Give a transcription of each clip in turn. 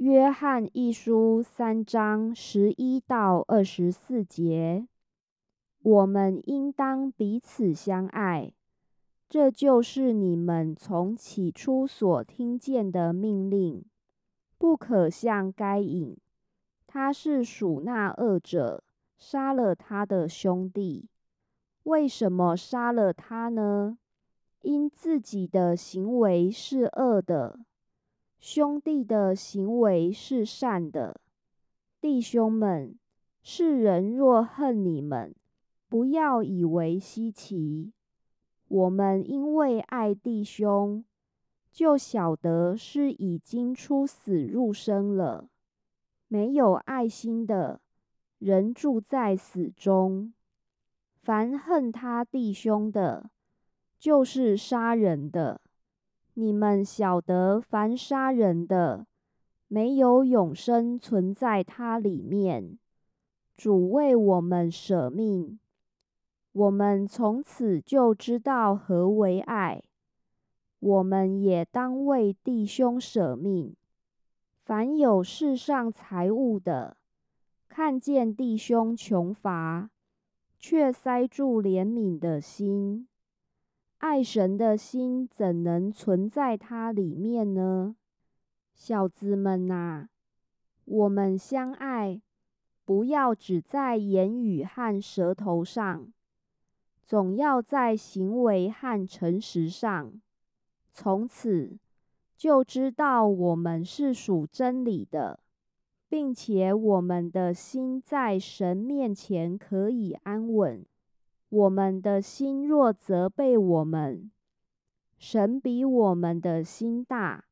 约翰一书三章十一到二十四节，我们应当彼此相爱，这就是你们从起初所听见的命令。不可像该隐，他是属那恶者，杀了他的兄弟。为什么杀了他呢？因自己的行为是恶的。兄弟的行为是善的，弟兄们，世人若恨你们，不要以为稀奇。我们因为爱弟兄，就晓得是已经出死入生了。没有爱心的人住在死中。凡恨他弟兄的，就是杀人的。你们晓得，凡杀人的，没有永生存在他里面。主为我们舍命，我们从此就知道何为爱。我们也当为弟兄舍命。凡有世上财物的，看见弟兄穷乏，却塞住怜悯的心。爱神的心怎能存在它里面呢？小子们呐，我们相爱，不要只在言语和舌头上，总要在行为和诚实上。从此就知道我们是属真理的，并且我们的心在神面前可以安稳。我们的心若责备我们，神比我们的心大，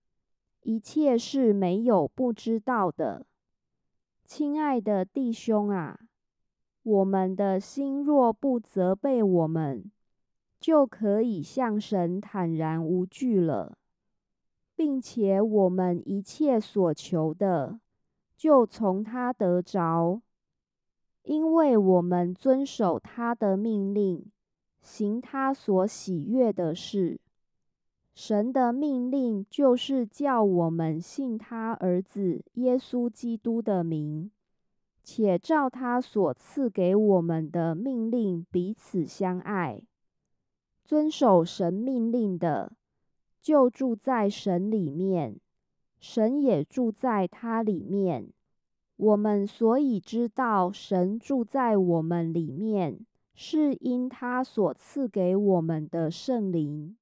一切是没有不知道的。亲爱的弟兄啊，我们的心若不责备我们，就可以向神坦然无惧了，并且我们一切所求的，就从他得着。因为我们遵守他的命令，行他所喜悦的事。神的命令就是叫我们信他儿子耶稣基督的名，且照他所赐给我们的命令彼此相爱。遵守神命令的，就住在神里面，神也住在他里面。我们所以知道神住在我们里面，是因他所赐给我们的圣灵。